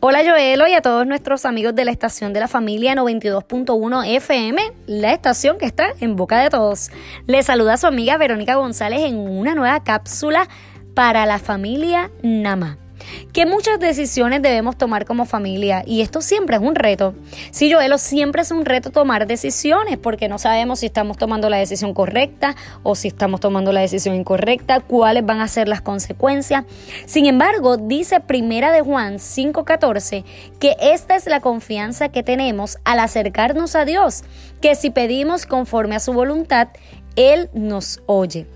Hola Joelo y a todos nuestros amigos de la estación de la familia 92.1 FM, la estación que está en boca de todos. Les saluda su amiga Verónica González en una nueva cápsula para la familia Nama que muchas decisiones debemos tomar como familia y esto siempre es un reto. Sí, Joelo, siempre es un reto tomar decisiones porque no sabemos si estamos tomando la decisión correcta o si estamos tomando la decisión incorrecta, cuáles van a ser las consecuencias. Sin embargo, dice Primera de Juan 5:14 que esta es la confianza que tenemos al acercarnos a Dios, que si pedimos conforme a su voluntad, Él nos oye.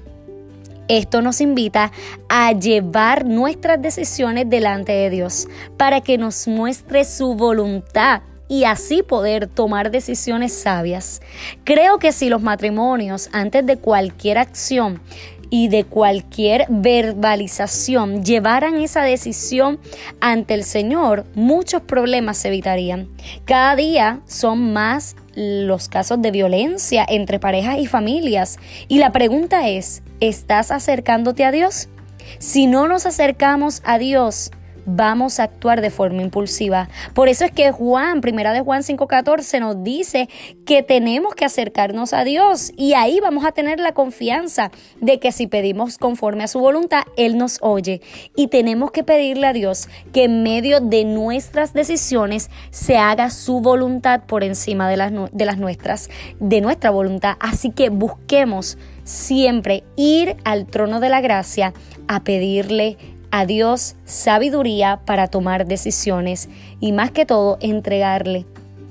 Esto nos invita a llevar nuestras decisiones delante de Dios para que nos muestre su voluntad y así poder tomar decisiones sabias. Creo que si los matrimonios, antes de cualquier acción, y de cualquier verbalización llevaran esa decisión ante el Señor, muchos problemas se evitarían. Cada día son más los casos de violencia entre parejas y familias. Y la pregunta es, ¿estás acercándote a Dios? Si no nos acercamos a Dios, vamos a actuar de forma impulsiva. Por eso es que Juan, primera de Juan 5:14 nos dice que tenemos que acercarnos a Dios y ahí vamos a tener la confianza de que si pedimos conforme a su voluntad, Él nos oye. Y tenemos que pedirle a Dios que en medio de nuestras decisiones se haga su voluntad por encima de las, de las nuestras, de nuestra voluntad. Así que busquemos siempre ir al trono de la gracia a pedirle a Dios sabiduría para tomar decisiones y más que todo entregarle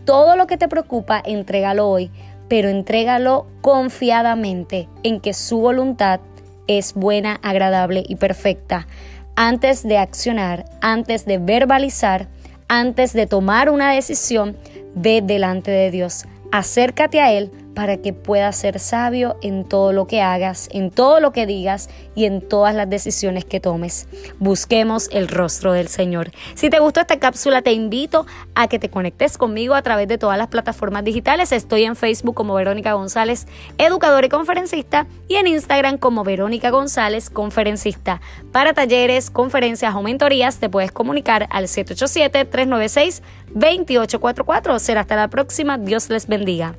todo lo que te preocupa, entrégalo hoy, pero entrégalo confiadamente en que su voluntad es buena, agradable y perfecta. Antes de accionar, antes de verbalizar, antes de tomar una decisión, ve delante de Dios, acércate a Él para que puedas ser sabio en todo lo que hagas, en todo lo que digas y en todas las decisiones que tomes. Busquemos el rostro del Señor. Si te gustó esta cápsula, te invito a que te conectes conmigo a través de todas las plataformas digitales. Estoy en Facebook como Verónica González, educadora y conferencista, y en Instagram como Verónica González, conferencista. Para talleres, conferencias o mentorías, te puedes comunicar al 787-396-2844. Será hasta la próxima. Dios les bendiga.